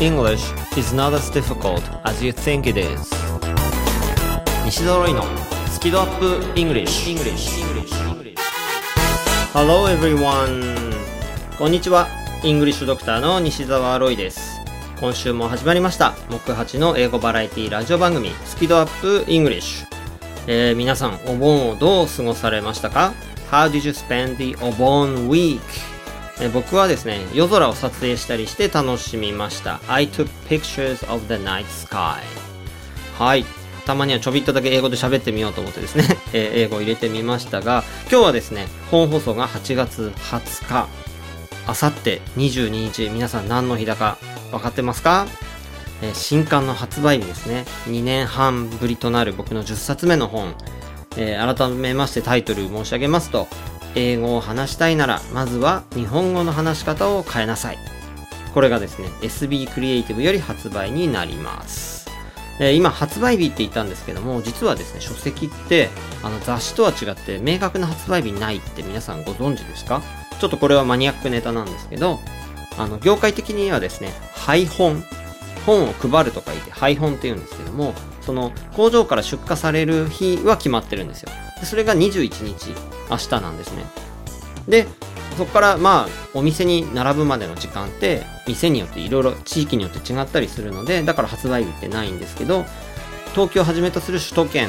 English is not as difficult as you think it is 西澤ロイのスキドアップ English, English. Hello everyone こんにちはイングリッシュドクターの西澤ロイです今週も始まりました木八の英語バラエティラジオ番組スキドアップ English、えー、皆さんお盆をどう過ごされましたか How did you spend the お盆 week? 僕はですね、夜空を撮影したりして楽しみました。I took pictures of the night sky. はい。たまにはちょびっとだけ英語で喋ってみようと思ってですね、英語を入れてみましたが、今日はですね、本放送が8月20日、あさって22日、皆さん何の日だか分かってますか？新刊の発売日ですね。2年半ぶりとなる僕の10冊目の本、改めましてタイトル申し上げますと、英語を話したいなら、まずは日本語の話し方を変えなさい。これがですね、SB クリエイティブより発売になります。え、今、発売日って言ったんですけども、実はですね、書籍って、あの雑誌とは違って明確な発売日ないって皆さんご存知ですか？ちょっとこれはマニアックネタなんですけど、あの、業界的にはですね、配本、本を配るとか言って配本って言うんですけども、その工場から出荷される日は決まってるんですよ。でそれが21日、明日なんですね。で、そこからまあお店に並ぶまでの時間って店によっていろいろ地域によって違ったりするのでだから発売日ってないんですけど東京をはじめとする首都圏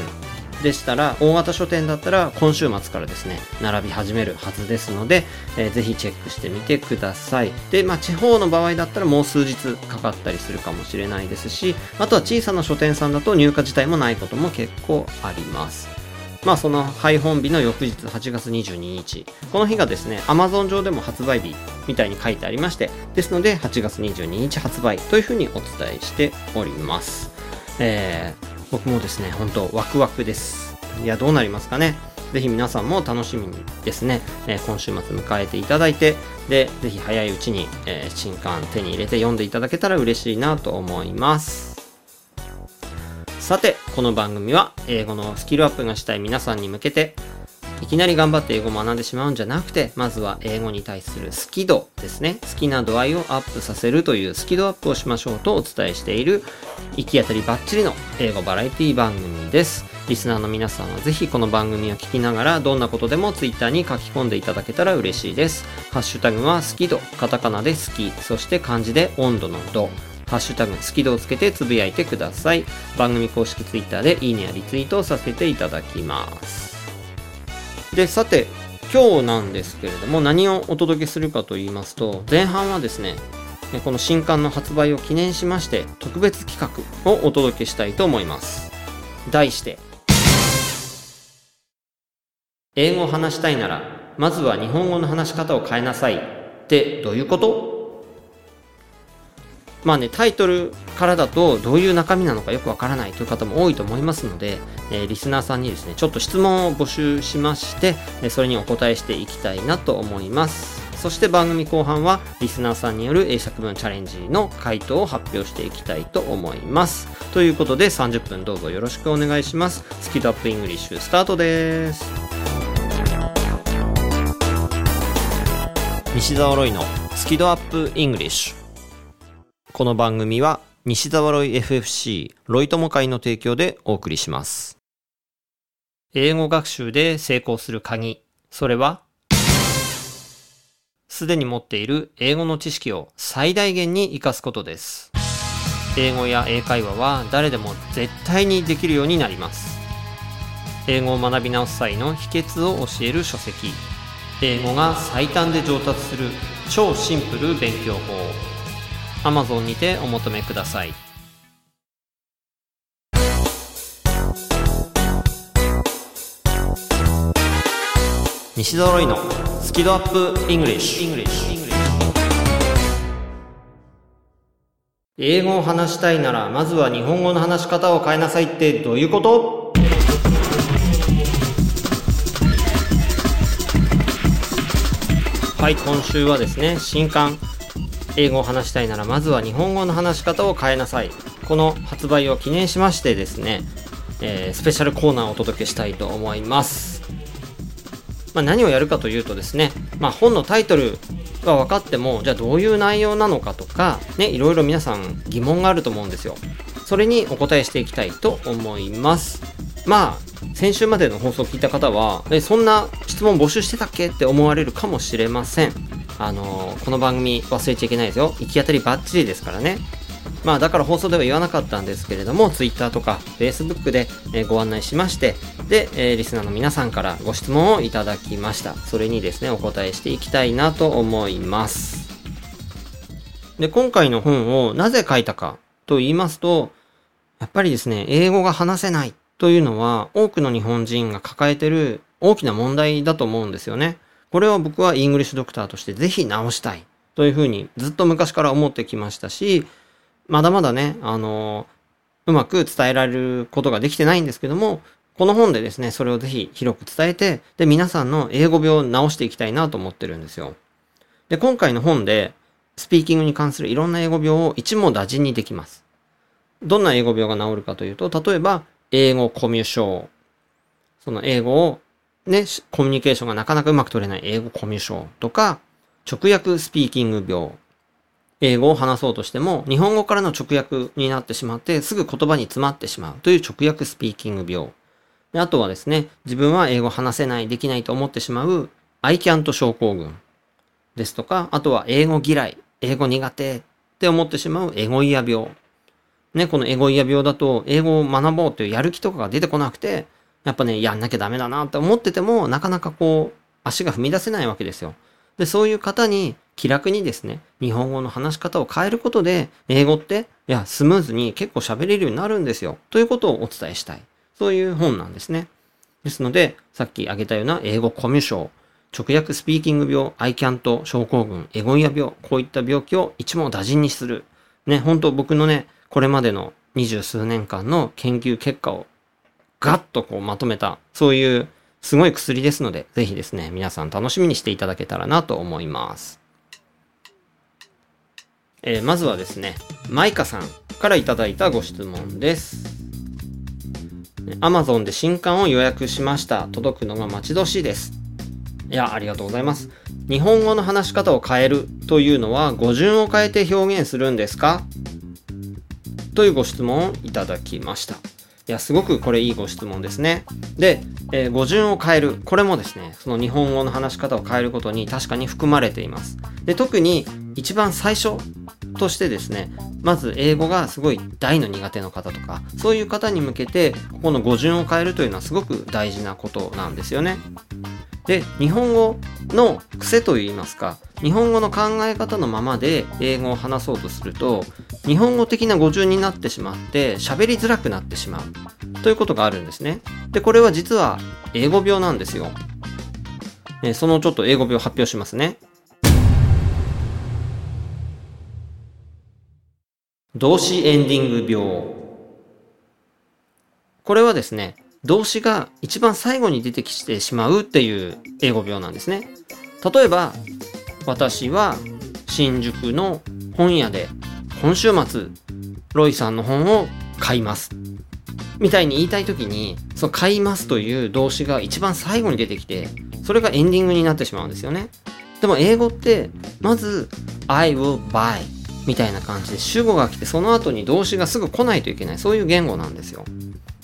でしたら大型書店だったら今週末からですね並び始めるはずですので、えー、ぜひチェックしてみてください。で、まあ、地方の場合だったらもう数日かかったりするかもしれないですしあとは小さな書店さんだと入荷自体もないことも結構あります。まあその配本日の翌日8月22日。この日がですね Amazon 上でも発売日みたいに書いてありましてですので8月22日発売というふうにお伝えしております。えー、僕もですね、本当ワクワクです。いや、どうなりますかね。ぜひ皆さんも楽しみにですね、えー、今週末迎えていただいて、で、ぜひ早いうちに、えー、新刊手に入れて読んでいただけたら嬉しいなと思います。さて、この番組は英語のスキルアップがしたい皆さんに向けて、いきなり頑張って英語を学んでしまうんじゃなくて、まずは英語に対する好き度ですね。好きな度合いをアップさせるという好き度アップをしましょうとお伝えしている、行き当たりバッチリの英語バラエティ番組です。リスナーの皆さんはぜひこの番組を聞きながら、どんなことでも Twitter に書き込んでいただけたら嬉しいです。ハッシュタグは好き度、カタカナで好き、そして漢字で温度の度。ハッシュタグ、好き度をつけてつぶやいてください。番組公式 Twitter でいいねやリツイートをさせていただきます。で、さて、今日なんですけれども、何をお届けするかと言いますと、前半はですね、この新刊の発売を記念しまして、特別企画をお届けしたいと思います。題して、英語を話したいなら、まずは日本語の話し方を変えなさいってどういうこと？まあね、タイトルからだとどういう中身なのかよくわからないという方も多いと思いますので、えー、リスナーさんにですね、ちょっと質問を募集しまして、それにお答えしていきたいなと思います。そして番組後半はリスナーさんによる英作文チャレンジの回答を発表していきたいと思います。ということで30分どうぞよろしくお願いします。スキドアップイングリッシュスタートです。西澤ロイのスキドアップイングリッシュこの番組は西澤ロイ FFC ロイ友会の提供でお送りします。英語学習で成功する鍵、それはすでに持っている英語の知識を最大限に活かすことです。英語や英会話は誰でも絶対にできるようになります。英語を学び直す際の秘訣を教える書籍。英語が最短で上達する超シンプル勉強法。Amazon にてお求めください。西揃いのスキドアップイングリッシュ英語を話したいならまずは日本語の話し方を変えなさいってどういうこと？はい今週はですね新刊英語を話したいならまずは日本語の話し方を変えなさいこの発売を記念しましてですね、えー、スペシャルコーナーをお届けしたいと思いますまあ、何をやるかというとですね、まあ、本のタイトルが分かっても、じゃあどういう内容なのかとか、ね、いろいろ皆さん疑問があると思うんですよ。それにお答えしていきたいと思います。まあ、先週までの放送を聞いた方は、え、そんな質問募集してたっけって思われるかもしれません。あのー、この番組忘れちゃいけないですよ。行き当たりバッチリですからね。まあだから放送では言わなかったんですけれども、Twitter とか Facebook で、えご案内しまして、で、え、リスナーの皆さんからご質問をいただきました。それにですね、お答えしていきたいなと思います。で、今回の本をなぜ書いたかと言いますと、やっぱりですね、英語が話せないというのは多くの日本人が抱えてる大きな問題だと思うんですよね。これを僕はイングリッシュドクターとしてぜひ直したいというふうにずっと昔から思ってきましたし、まだまだね、あの、うまく伝えられることができてないんですけども、この本でですね、それをぜひ広く伝えて、で、皆さんの英語病を直していきたいなと思ってるんですよ。で、今回の本で、スピーキングに関するいろんな英語病を一網打尽にできます。どんな英語病が治るかというと、例えば、英語コミュ障。その英語を、ね、コミュニケーションがなかなかうまく取れない英語コミュ障とか、直訳スピーキング病。英語を話そうとしても、日本語からの直訳になってしまって、すぐ言葉に詰まってしまうという直訳スピーキング病。であとはですね、自分は英語話せない、できないと思ってしまう I can't 症候群ですとか、あとは英語嫌い、英語苦手って思ってしまうエゴイヤ病。ね、このエゴイヤ病だと、英語を学ぼうというやる気とかが出てこなくて、やっぱね、やんなきゃダメだなって思ってても、なかなかこう、足が踏み出せないわけですよ。で、そういう方に気楽にですね、日本語の話し方を変えることで、英語って、いや、スムーズに結構喋れるようになるんですよ。ということをお伝えしたい。そういう本なんですね。ですので、さっき挙げたような英語コミュ障、直訳スピーキング病、アイキャント症候群、エゴイア病、こういった病気を一網打尽にする。ね、本当僕のね、これまでの二十数年間の研究結果をガッとこうまとめた、そういうすごい薬ですので、ぜひですね、皆さん楽しみにしていただけたらなと思います。えー、まずはですね、マイカさんからいただいたご質問です。Amazon で新刊を予約しました。届くのが待ち遠しいです。いや、ありがとうございます。日本語の話し方を変えるというのは語順を変えて表現するんですか？というご質問をいただきました。いや、すごくこれいいご質問ですね。で、えー、語順を変える。これもですね、その日本語の話し方を変えることに確かに含まれています。で、特に一番最初としてですね、まず英語がすごい大の苦手の方とか、そういう方に向けて、ここの語順を変えるというのはすごく大事なことなんですよね。で、日本語の癖といいますか、日本語の考え方のままで英語を話そうとすると、日本語的な語順になってしまって喋りづらくなってしまうということがあるんですね。で、これは実は英語病なんですよ。えそのちょっと英語病発表しますね。動詞エンディング病。これはですね、動詞が一番最後に出てきてしまうっていう英語病なんですね。例えば、私は新宿の本屋で今週末、ロイさんの本を買います。みたいに言いたいときに、その買いますという動詞が一番最後に出てきて、それがエンディングになってしまうんですよね。でも英語って、まず、I will buy みたいな感じで主語が来て、その後に動詞がすぐ来ないといけない、そういう言語なんですよ。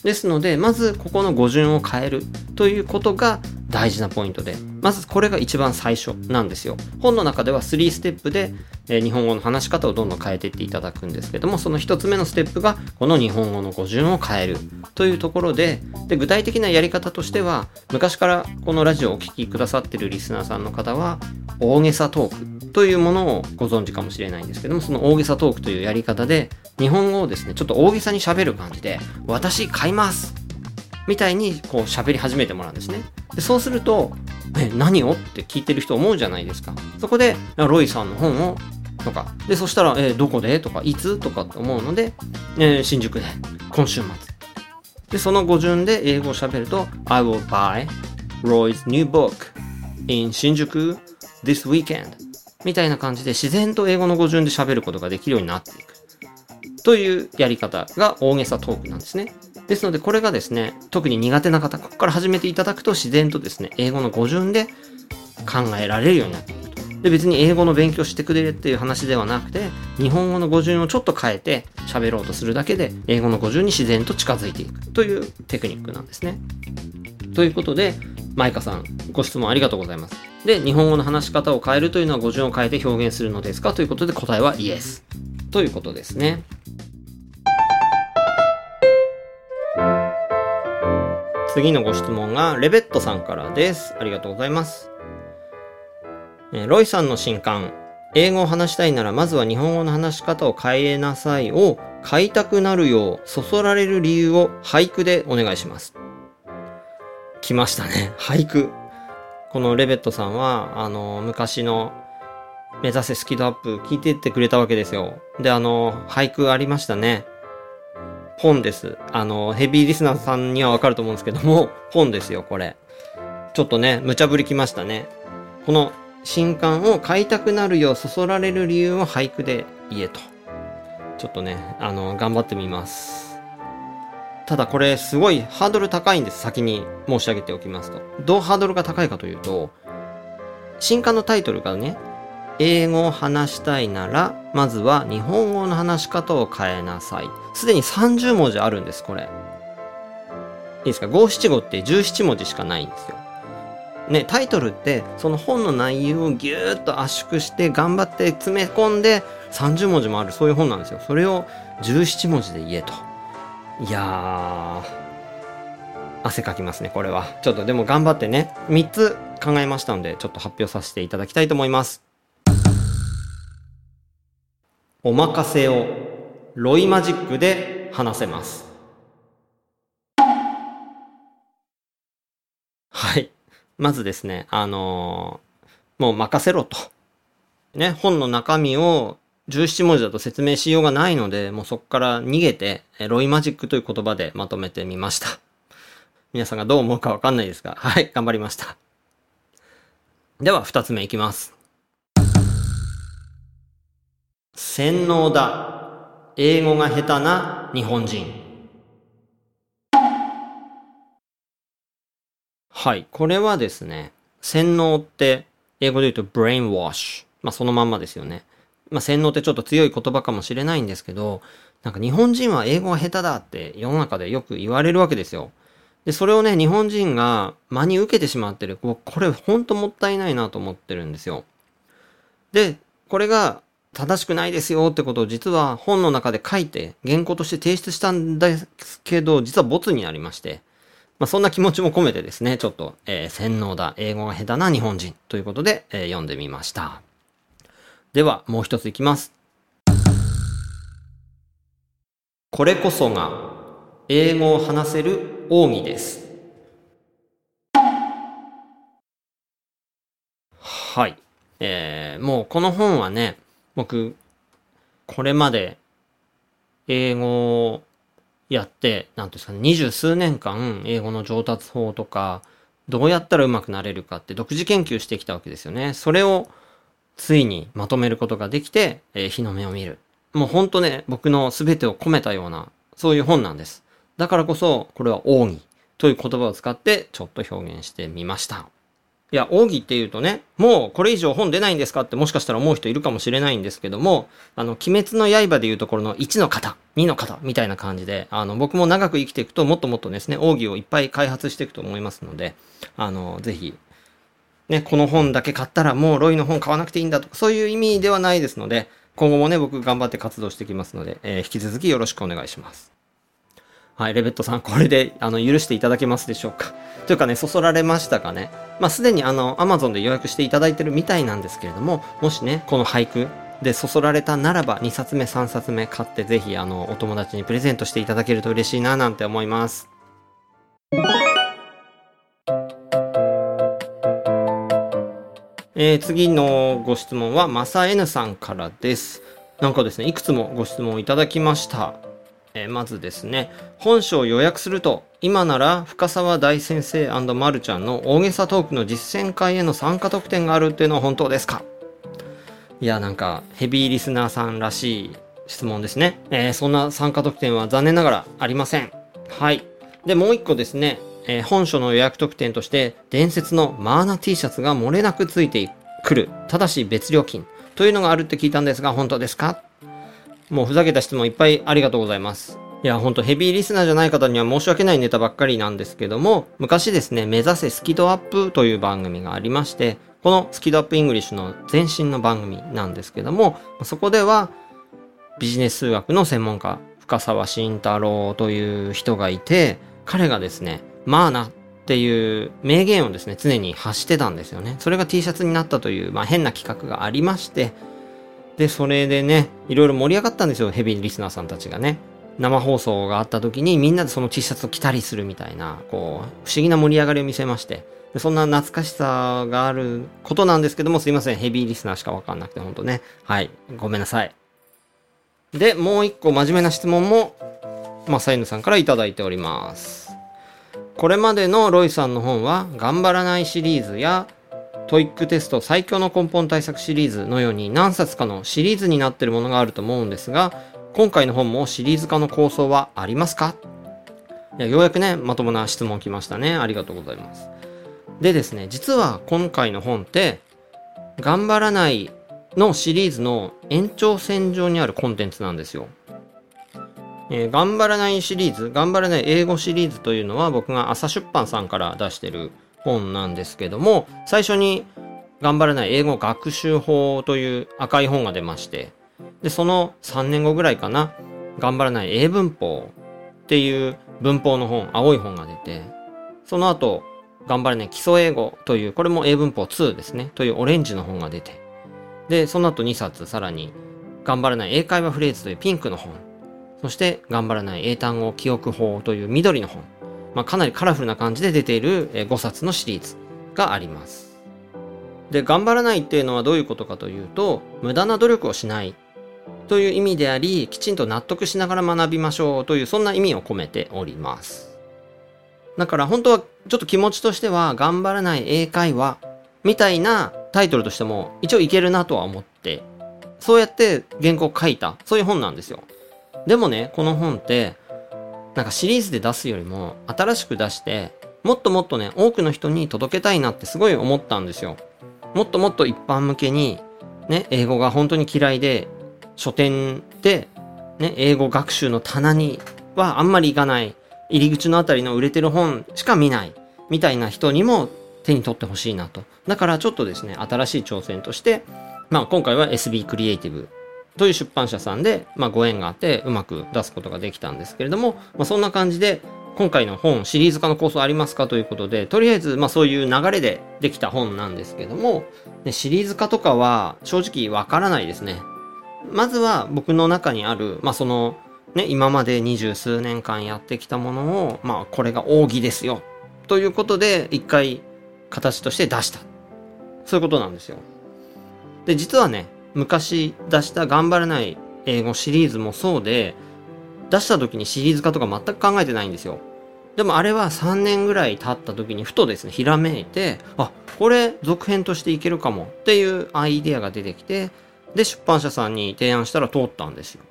ですので、まずここの語順を変えるということが大事なポイントで、まずこれが一番最初なんですよ。本の中では3ステップで、え、日本語の話し方をどんどん変えていっていただくんですけども、その1つ目のステップがこの日本語の語順を変えるというところで、で具体的なやり方としては、昔からこのラジオをお聴きくださってるリスナーさんの方は、大げさトークというものをご存知かもしれないんですけども、その大げさトークというやり方で、日本語をですね、ちょっと大げさに喋る感じで、私買いますみたいにこう喋り始めてもらうんですね。でそうすると、え、何を？って聞いてる人思うじゃないですか。そこで、ロイさんの本をとか、で、そしたら、えどこで？とか、いつ？とかって思うので、えー、新宿で、今週末。で、その語順で英語を喋ると、I will buy Roy's new book in 新宿 this weekend みたいな感じで自然と英語の語順で喋ることができるようになっていく。というやり方が大げさトークなんですね。ですので、これがですね、特に苦手な方、ここから始めていただくと自然とですね、英語の語順で考えられるようになっていくと。で、別に英語の勉強してくれっていう話ではなくて、日本語の語順をちょっと変えて喋ろうとするだけで、英語の語順に自然と近づいていくというテクニックなんですね。ということで、マイカさん、ご質問ありがとうございます。で、日本語の話し方を変えるというのは語順を変えて表現するのですか？ということで答えはイエス。ということですね。次のご質問がレベットさんからです。ありがとうございます。ロイさんの新刊、英語を話したいならまずは日本語の話し方を変えなさいを買いたくなるようそそられる理由を俳句でお願いします。来ましたね。俳句。このレベットさんは、あの、昔の目指せスキドアップ聞いてってくれたわけですよ。で、あの、俳句ありましたね。本です。あの、ヘビーリスナーさんにはわかると思うんですけども、本ですよ、これ。ちょっとね、無茶ぶりきましたね。この新刊を買いたくなるようそそられる理由を俳句で言えと。ちょっとね、あの、頑張ってみます。ただこれすごいハードル高いんです。先に申し上げておきますと。どうハードルが高いかというと、新刊のタイトルがね、英語を話したいなら、まずは日本語の話し方を変えなさい。すでに30文字あるんです、これ。いいですか？五七五って17文字しかないんですよ。ね、タイトルってその本の内容をぎゅーっと圧縮して頑張って詰め込んで30文字もあるそういう本なんですよ。それを17文字で言えと。いやー、汗かきますね、これは。ちょっとでも頑張ってね、3つ考えましたので、ちょっと発表させていただきたいと思います。お任せをロイマジックで話せます。はい。まずですね、あのー、もう任せろと。ね、本の中身を17文字だと説明しようがないので、もうそこから逃げて、ロイマジックという言葉でまとめてみました。皆さんがどう思うかわかんないですが、はい、頑張りました。では、二つ目いきます。洗脳だ。英語が下手な日本人。はい。これはですね、洗脳って、英語で言うと brainwash。まあそのまんまですよね。まあ洗脳ってちょっと強い言葉かもしれないんですけど、なんか日本人は英語が下手だって世の中でよく言われるわけですよ。で、それをね、日本人が真に受けてしまってる。これほんともったいないなと思ってるんですよ。で、これが正しくないですよってことを実は本の中で書いて原稿として提出したんですけど、実はボツになりまして、まあ、そんな気持ちも込めてですね、ちょっと、えー、洗脳だ、英語が下手な日本人ということで、えー、読んでみました。では、もう一ついきます。これこそが英語を話せる奥義です。はい。えー、もうこの本はね、僕、これまで英語をやって、なんですかね、二十数年間英語の上達法とか、どうやったら上手くなれるかって独自研究してきたわけですよね。それをついにまとめることができて、えー、日の目を見る。もうほんとね、僕の全てを込めたような、そういう本なんです。だからこそ、これは奥義という言葉を使ってちょっと表現してみました。いや、奥義っていうとね、もうこれ以上本出ないんですかってもしかしたら思う人いるかもしれないんですけども、あの、鬼滅の刃でいうところの1の型、2の型みたいな感じで、あの、僕も長く生きていくともっともっとですね、奥義をいっぱい開発していくと思いますので、あの、ぜひ、ね、この本だけ買ったらもうロイの本買わなくていいんだとか、そういう意味ではないですので、今後もね、僕頑張って活動していきますので、えー、引き続きよろしくお願いします。はい、レベットさん、これで、あの、許していただけますでしょうか？というかね、そそられましたかね？まあ、すでにあの、アマゾンで予約していただいてるみたいなんですけれども、もしね、この俳句でそそられたならば、2冊目、3冊目買ってぜひ、あの、お友達にプレゼントしていただけると嬉しいな、なんて思います。えー、次のご質問は、まさ N さんからです。なんかですね、いくつもご質問いただきました。えー、まずですね、本書を予約すると、今なら深沢大先生まるちゃんの大げさトークの実践会への参加特典があるっていうのは本当ですか？いや、なんか、ヘビーリスナーさんらしい質問ですね。えー、そんな参加特典は残念ながらありません。はい。で、もう一個ですね、えー本書の予約特典として、伝説のマーナ T シャツが漏れなくついてくる。ただし別料金。というのがあるって聞いたんですが、本当ですか？もうふざけた質問いっぱいありがとうございます。いや、ほんとヘビーリスナーじゃない方には申し訳ないネタばっかりなんですけども、昔ですね、目指せスキドアップという番組がありまして、このスキドアップイングリッシュの前身の番組なんですけども、そこではビジネス数学の専門家、深沢慎太郎という人がいて、彼がですね、マーナっていう名言をですね、常に発してたんですよね。それが T シャツになったという、まあ変な企画がありまして、で、それでね、いろいろ盛り上がったんですよ、ヘビーリスナーさんたちがね。生放送があった時にみんなでその T シャツを着たりするみたいな、こう、不思議な盛り上がりを見せまして。そんな懐かしさがあることなんですけども、すいません、ヘビーリスナーしかわかんなくて、ほんとね。はい、ごめんなさい。で、もう一個真面目な質問も、まあ、サイヌさんからいただいております。これまでのロイさんの本は、頑張らないシリーズや、 TOEIC テスト最強の根本対策シリーズのように何冊かのシリーズになっているものがあると思うんですが、今回の本もシリーズ化の構想はありますか？いやようやくね、まともな質問来ましたね。ありがとうございます。でですね、実は今回の本って、頑張らないのシリーズの延長線上にあるコンテンツなんですよ。えー頑張らないシリーズ、頑張らない英語シリーズというのは僕が朝出版さんから出してる本なんですけども、最初に頑張らない英語学習法という赤い本が出まして、で、その3年後ぐらいかな、頑張らない英文法っていう文法の本、青い本が出て、その後、頑張らない基礎英語という、これも英文法2ですね、というオレンジの本が出て、で、その後2冊さらに、頑張らない英会話フレーズというピンクの本、そして、頑張らない英単語記憶法という緑の本、まあ、かなりカラフルな感じで出ているえ5冊のシリーズがあります。で、頑張らないっていうのはどういうことかというと、無駄な努力をしないという意味であり、きちんと納得しながら学びましょうという、そんな意味を込めております。だから本当はちょっと気持ちとしては、頑張らない英会話みたいなタイトルとしても一応いけるなとは思って、そうやって原稿を書いた、そういう本なんですよ。でもね、この本って、なんかシリーズで出すよりも新しく出して、もっともっとね、多くの人に届けたいなってすごい思ったんですよ。もっともっと一般向けに、ね、英語が本当に嫌いで、書店で、ね、英語学習の棚にはあんまり行かない。入り口のあたりの売れてる本しか見ない。みたいな人にも手に取ってほしいなと。だからちょっとですね、新しい挑戦として、まあ今回は SB クリエイティブという出版社さんで、まあご縁があってうまく出すことができたんですけれども、まあそんな感じで、今回の本シリーズ化の構想ありますかということで、とりあえずまあそういう流れでできた本なんですけども、ねシリーズ化とかは正直わからないですね。まずは僕の中にある、まあその、ね、今まで二十数年間やってきたものを、まあこれが奥義ですよ。ということで、一回形として出した。そういうことなんですよ。で、実はね、昔出した頑張らない英語シリーズもそうで、出した時にシリーズ化とか全く考えてないんですよ。でもあれは3年ぐらい経った時にふとですね、ひらめいて、あ、これ続編としていけるかもっていうアイデアが出てきて、で、出版社さんに提案したら通ったんですよ。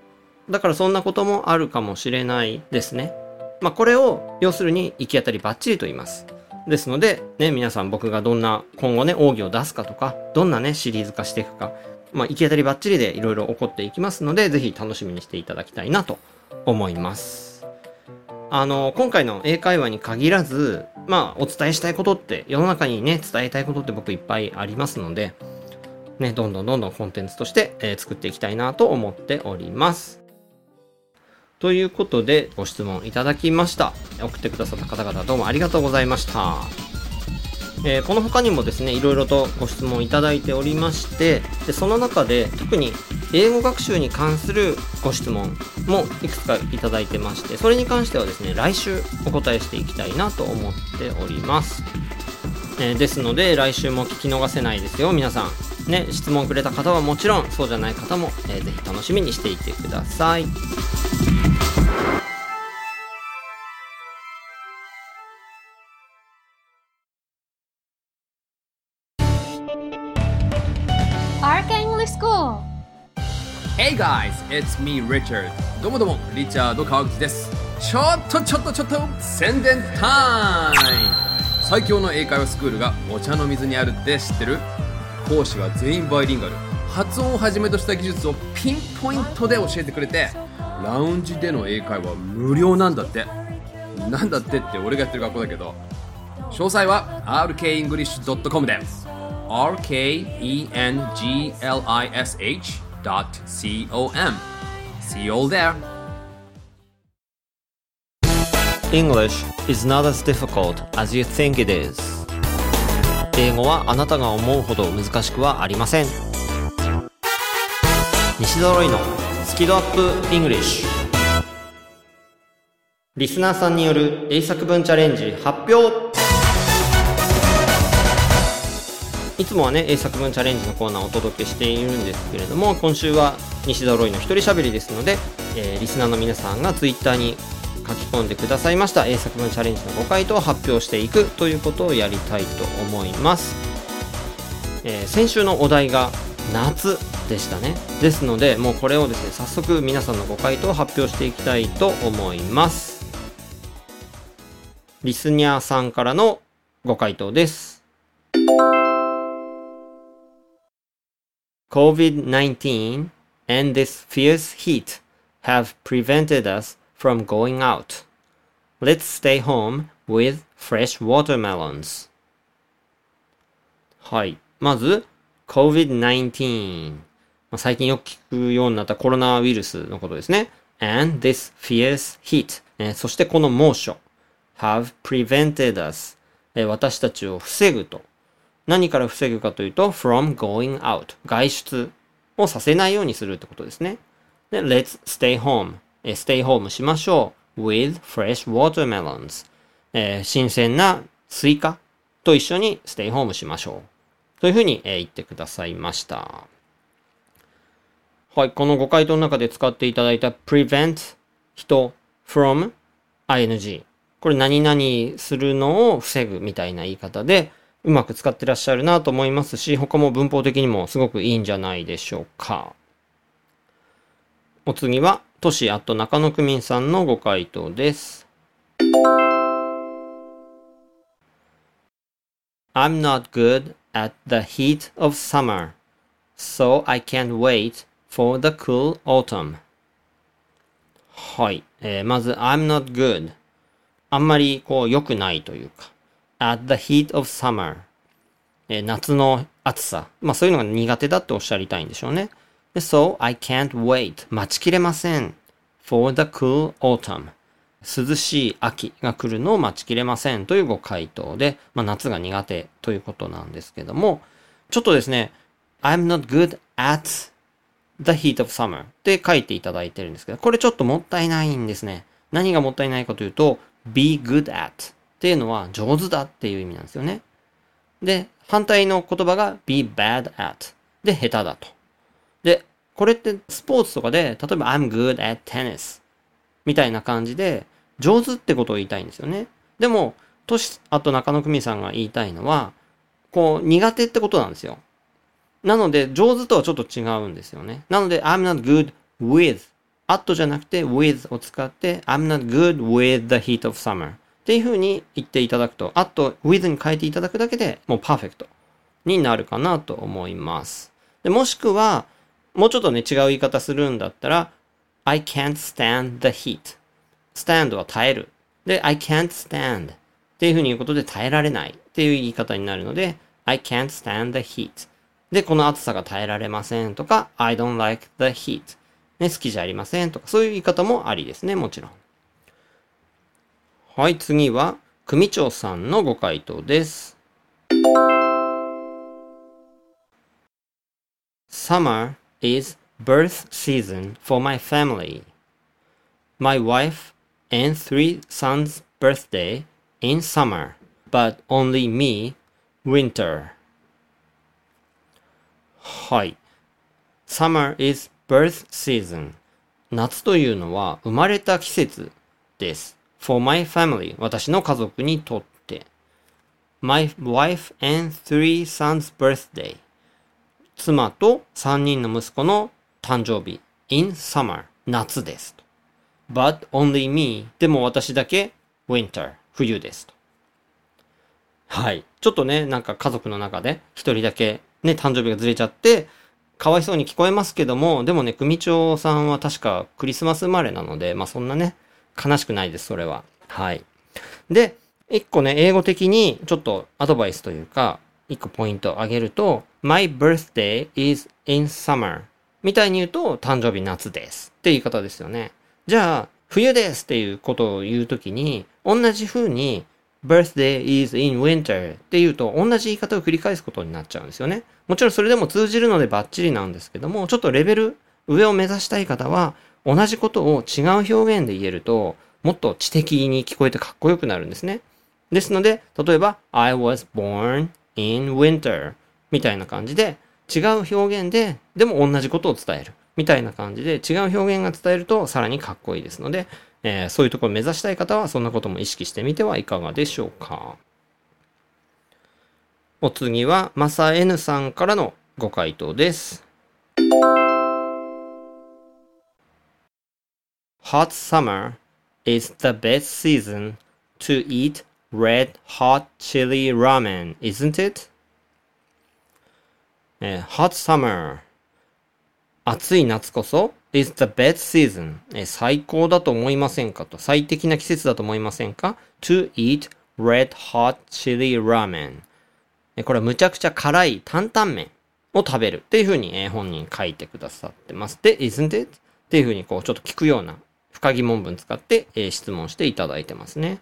だからそんなこともあるかもしれないですね。まあこれを要するに行き当たりばっちりと言います。ですので、ね、皆さん僕がどんな今後ね、奥義を出すかとか、どんなね、シリーズ化していくか、まあ行き当たりばっちりでいろいろ起こっていきますので、ぜひ楽しみにしていただきたいなと思います。あの、今回の英会話に限らず、まあお伝えしたいことって、世の中にね、伝えたいことって僕いっぱいありますので、ね、どんどんどんどんコンテンツとして、えー作っていきたいなと思っております。ということで、ご質問いただきました。送ってくださった方々どうもありがとうございました。えーこの他にもですね、いろいろとご質問いただいておりまして、でその中で特に英語学習に関するご質問もいくつかいただいてまして、それに関してはですね、来週お答えしていきたいなと思っております。えーですので来週も聞き逃せないですよ皆さんね質問くれた方はもちろんそうじゃない方も、えーぜひ楽しみにしていてください Arca English School. Hey guys, it's me Richard. どうもどうもリチャード川口です。ちょっとちょっとちょっと宣伝タイム。最強の英会話スクールがお茶の水にあるって知ってる？講師は全員バイリンガル。発音をはじめとした技術をピンポイントで教えてくれてラウンジでの英会話無料なんだって。なんだってって俺がやってる学校だけど。詳細は rkenglish.com で rkenglish.com See you all there English is not as difficult as you think it is 英語はあなたが思うほど難しくはありません西揃いのスキドアップ English リスナーさんによる英作文チャレンジ発表いつもはね、英作文チャレンジのコーナーをお届けしているんですけれども、今週は西揃いの一人喋りですので、えー、リスナーの皆さんがツイッターに書き込んでくださいました英作文チャレンジのご回答を発表していくということをやりたいと思います。えー、先週のお題が夏でしたね。ですので、もうこれをですね、早速皆さんのご回答を発表していきたいと思います。リスニャーさんからのご回答です。COVID-19 and this fierce heat have prevented us from going out. Let's stay home with fresh watermelons. はい。まず、COVID-19。最近よく聞くようになったコロナウイルスのことですね。and this fierce heat、そしてこの猛暑 have prevented us、私たちを防ぐと何から防ぐかというと from going out 外出をさせないようにするってことですね。で、let's stay home stay home しましょう with fresh watermelons、えー、新鮮なスイカと一緒に stay home しましょう。というふうに、えー、言ってくださいました。はい、このご回答の中で使っていただいた prevent 人 from ing これ何々するのを防ぐみたいな言い方で、うまく使ってらっしゃるなと思いますし、他も文法的にもすごくいいんじゃないでしょうか。お次は、都市あと中野区民さんのご回答です。I'm not good at the heat of summer, so I can't wait for the cool autumn. はい。えー、まず、I'm not good. あんまりこう良くないというか。At the heat of summer、えー、夏の暑さ。まあそういうのが苦手だっておっしゃりたいんでしょうね。で So I can't wait. 待ちきれません。for the cool autumn. 涼しい秋が来るのを待ちきれませんというご回答で、まあ、夏が苦手ということなんですけども、ちょっとですね、I'm not good at the heat of summer って書いていただいてるんですけど、これちょっともったいないんですね。何がもったいないかというと、be good at っていうのは上手だっていう意味なんですよね。で、反対の言葉が be bad at で下手だと。で、これってスポーツとかで、例えば I'm good at tennis みたいな感じで上手ってことを言いたいんですよね。でも、とし、あと中野久美さんが言いたいのは、こう苦手ってことなんですよ。なので、上手とはちょっと違うんですよね。なので、I'm not good with at じゃなくて with を使って I'm not good with the heat of summer っていう風に言っていただくと、あと with に変えていただくだけでもうパーフェクトになるかなと思います。でもしくは、もうちょっとね、違う言い方するんだったら、I can't stand the heat. stand は耐える。で、I can't stand っていう風に言うことで耐えられないっていう言い方になるので、I can't stand the heat. で、この暑さが耐えられませんとか、I don't like the heat. ね、好きじゃありませんとか、そういう言い方もありですね、もちろん。はい、次は、組長さんのご回答です。Summer is birth season for my family. My wife and three sons' birthday in summer, but only me winter. はい。Summer is birth season. 夏というのは生まれた季節です。For my family. 私の家族にとって。My wife and three sons birthday. 妻と3人の息子の誕生日。In summer. 夏です。But only me. でも私だけ。Winter. 冬です。はい。ちょっとね、なんか家族の中で。一人だけね、誕生日がずれちゃって、かわいそうに聞こえますけども、でもね、組長さんは確かクリスマス生まれなので、まあそんなね、悲しくないです、それは。はい。で、一個ね、英語的にちょっとアドバイスというか、一個ポイントを挙げると、My birthday is in summer みたいに言うと、誕生日夏ですって言い方ですよね。じゃあ、冬ですっていうことを言うときに、同じ風に birthday is in winter っていうと、同じ言い方を繰り返すことになっちゃうんですよね。もちろんそれでも通じるのでバッチリなんですけども、ちょっとレベル上を目指したい方は、同じことを違う表現で言えると、もっと知的に聞こえてかっこよくなるんですね。ですので、例えば、I was born in winter みたいな感じで、違う表現で、でも同じことを伝える。みたいな感じで、違う表現が伝えるとさらにかっこいいですので、えーそういうところを目指したい方は、そんなことも意識してみてはいかがでしょうか。お次は、マサ N さんからのご回答です。Hot summer is the best season to eat red hot chili ramen, isn't it? え hot summer 暑い夏こそ is the best season、え最高だと思いませんかと最適な季節だと思いませんか to eat red hot chili ramen えこれはむちゃくちゃ辛い担々麺を食べるっていうふうに、え本人書いてくださってます。で、isn't it? っていうふうにこうちょっと聞くような深疑問文使って、えー質問していただいてますね。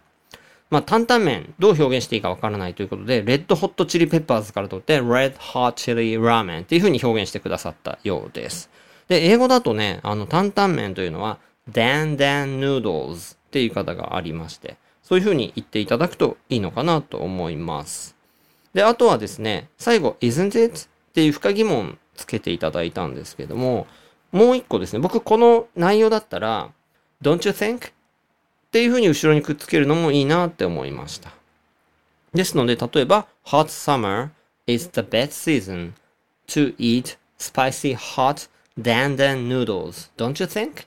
まあ、担々麺、どう表現していいかわからないということで、レッドホットチリペッパーズから取って、Red Hot Chili Ramen っていう風に表現してくださったようです。で、英語だとね、あの、担々麺というのは、Dan Dan Noodles っていう方がありまして、そういう風に言っていただくといいのかなと思います。で、あとはですね、最後、isn't it? っていう深疑問つけていただいたんですけども、もう一個ですね、僕この内容だったら、don't you think? っていう風に後ろにくっつけるのもいいなって思いました。ですので、例えば、hot summer is the best season to eat spicy hot dan dan noodles, don't you think?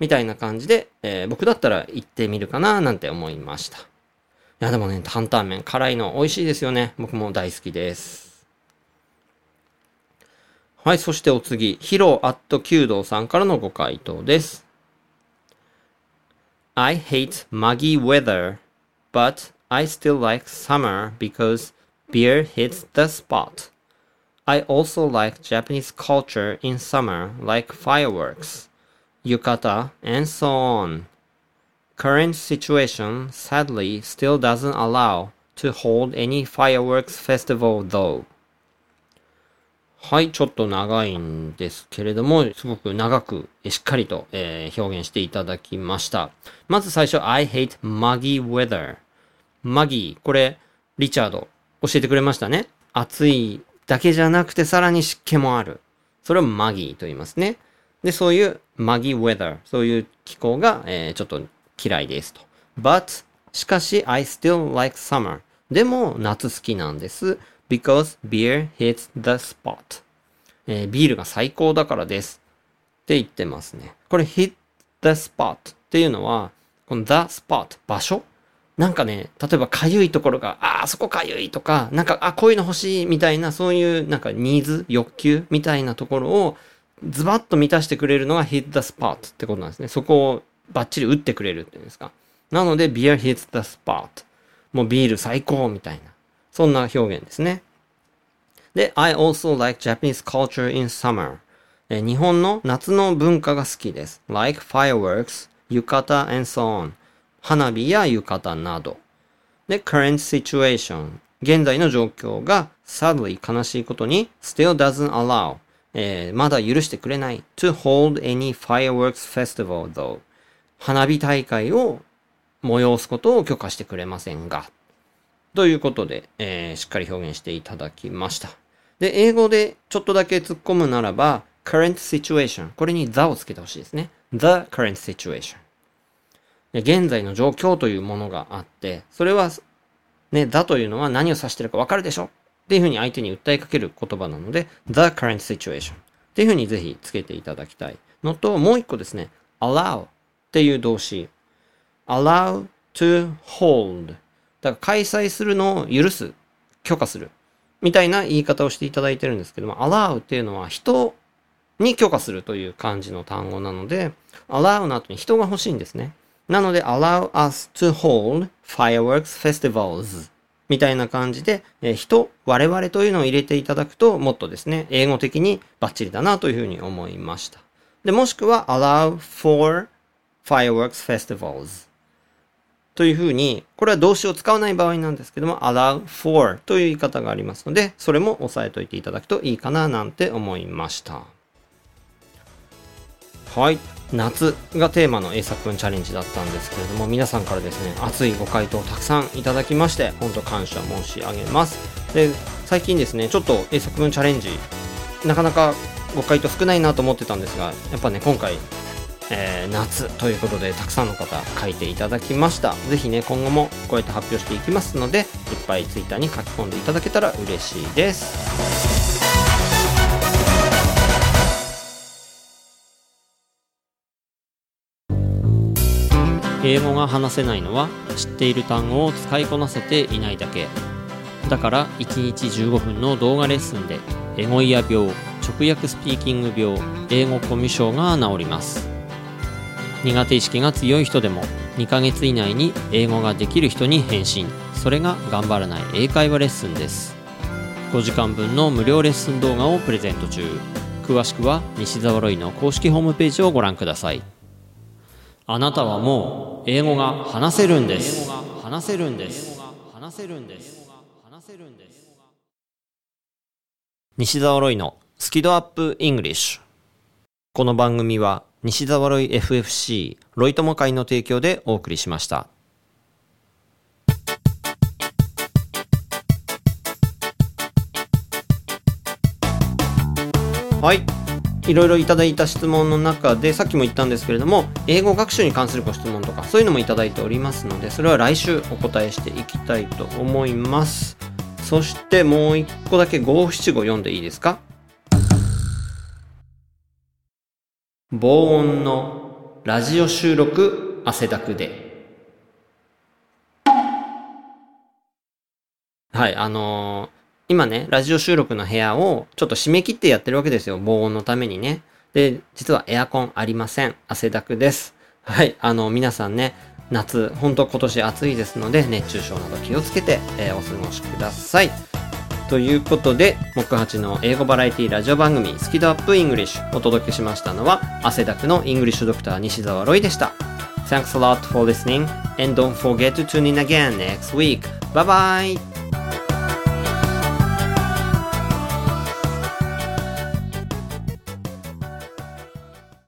みたいな感じで、えー僕だったら言ってみるかななんて思いました。いや、でもね、担々麺辛いの美味しいですよね。僕も大好きです。はい、そしてお次、ヒロアット弓道さんからのご回答です。I hate muggy weather, but I still like summer because beer hits the spot. I also like Japanese culture in summer, like fireworks, yukata, and so on. Current situation sadly still doesn't allow to hold any fireworks festival though. はい、ちょっと長いんですけれども、すごく長く、しっかりと、えー表現していただきました。まず最初、I hate muggy weather. muggy。これ、リチャード、教えてくれましたね。暑いだけじゃなくて、さらに湿気もある。それを muggy と言いますね。で、そういう muggy weather。そういう気候が、えーちょっと嫌いですと。but, しかし、I still like summer. でも、夏好きなんです。Because beer hits the spot. えービールが最高だからです。って言ってますね。これ hit the spot っていうのは、この the spot 場所？なんかね、例えばかゆいところが、ああ、そこかゆいとか、なんか、あ、こういうの欲しいみたいな、そういうなんかニーズ、欲求みたいなところをズバッと満たしてくれるのが hit the spot ってことなんですね。そこをバッチリ打ってくれるっていうんですか。なので、beer hits the spot。もうビール最高みたいな。そんな表現ですね。で、I also like Japanese culture in summer. 日本の夏の文化が好きです。like fireworks, 浴衣 and so on. 花火や浴衣など。で、current situation. 現在の状況が sadly 悲しいことに still doesn't allow. えーまだ許してくれない to hold any fireworks festival though. 花火大会を催すことを許可してくれませんが。ということで、えーしっかり表現していただきました。で、英語でちょっとだけ突っ込むならば、current situation。これに the をつけてほしいですね。the current situation。現在の状況というものがあって、それは、ね、the というのは何を指してるかわかるでしょ？っていうふうに相手に訴えかける言葉なので、the current situation。っていうふうにぜひつけていただきたいのと、もう一個ですね、allow っていう動詞。allow to hold だから開催するのを許す、許可する。みたいな言い方をしていただいてるんですけども、allow っていうのは人に許可するという感じの単語なので、allow の後に人が欲しいんですね。なので、allow us to hold fireworks festivals みたいな感じで、人、我々というのを入れていただくと、もっとですね、英語的にバッチリだなというふうに思いました。で、もしくは allow for fireworks festivals というふうに、これは動詞を使わない場合なんですけども、allow for という言い方がありますので、それも押さえておいていただくといいかななんて思いました。はい。夏がテーマの英作文チャレンジだったんですけれども、皆さんからですね、熱いご回答をたくさんいただきまして、本当感謝申し上げます。で、最近ですね、ちょっと英作文チャレンジ、なかなかご回答少ないなと思ってたんですが、やっぱね、今回、えー、夏ということでたくさんの方書いていただきました。ぜひね今後もこうやって発表していきますのでいっぱい Twitter に書き込んでいただけたら嬉しいです。英語が話せないのは知っている単語を使いこなせていないだけ。だから1日15分の動画レッスンでエゴイヤ病直訳スピーキング病英語コミュ障が治ります。苦手意識が強い人でも2ヶ月以内に英語ができる人に返信それが頑張らない英会話レッスンです。5時間分の無料レッスン動画をプレゼント中。詳しくは西澤ロイの公式ホームページをご覧ください。あなたはもう英語が話せるんです。話せるんです。話せるんです。話せるんです。西澤ロイのスキドアップイングリッシュ。この番組は西沢ロイ FFC ロイ友会の提供でお送りしました。はい。いろいろいただいた質問の中で、さっきも言ったんですけれども、英語学習に関するご質問とか、そういうのもいただいておりますので、それは来週お答えしていきたいと思います。そしてもう一個だけ五七五読んでいいですか？防音のラジオ収録汗だくで。はい、あのー、今ね、ラジオ収録の部屋をちょっと締め切ってやってるわけですよ。防音のためにね。で、実はエアコンありません。汗だくです。はい、あの、皆さんね、夏、本当今年暑いですので、熱中症など気をつけて、えー、お過ごしください。ということで、木八の英語バラエティラジオ番組、スキドアップイングリッシュお届けしましたのは、汗だくのイングリッシュドクター西澤ロイでした。Thanks a lot for listening and don't forget to tune in again next week. Bye bye!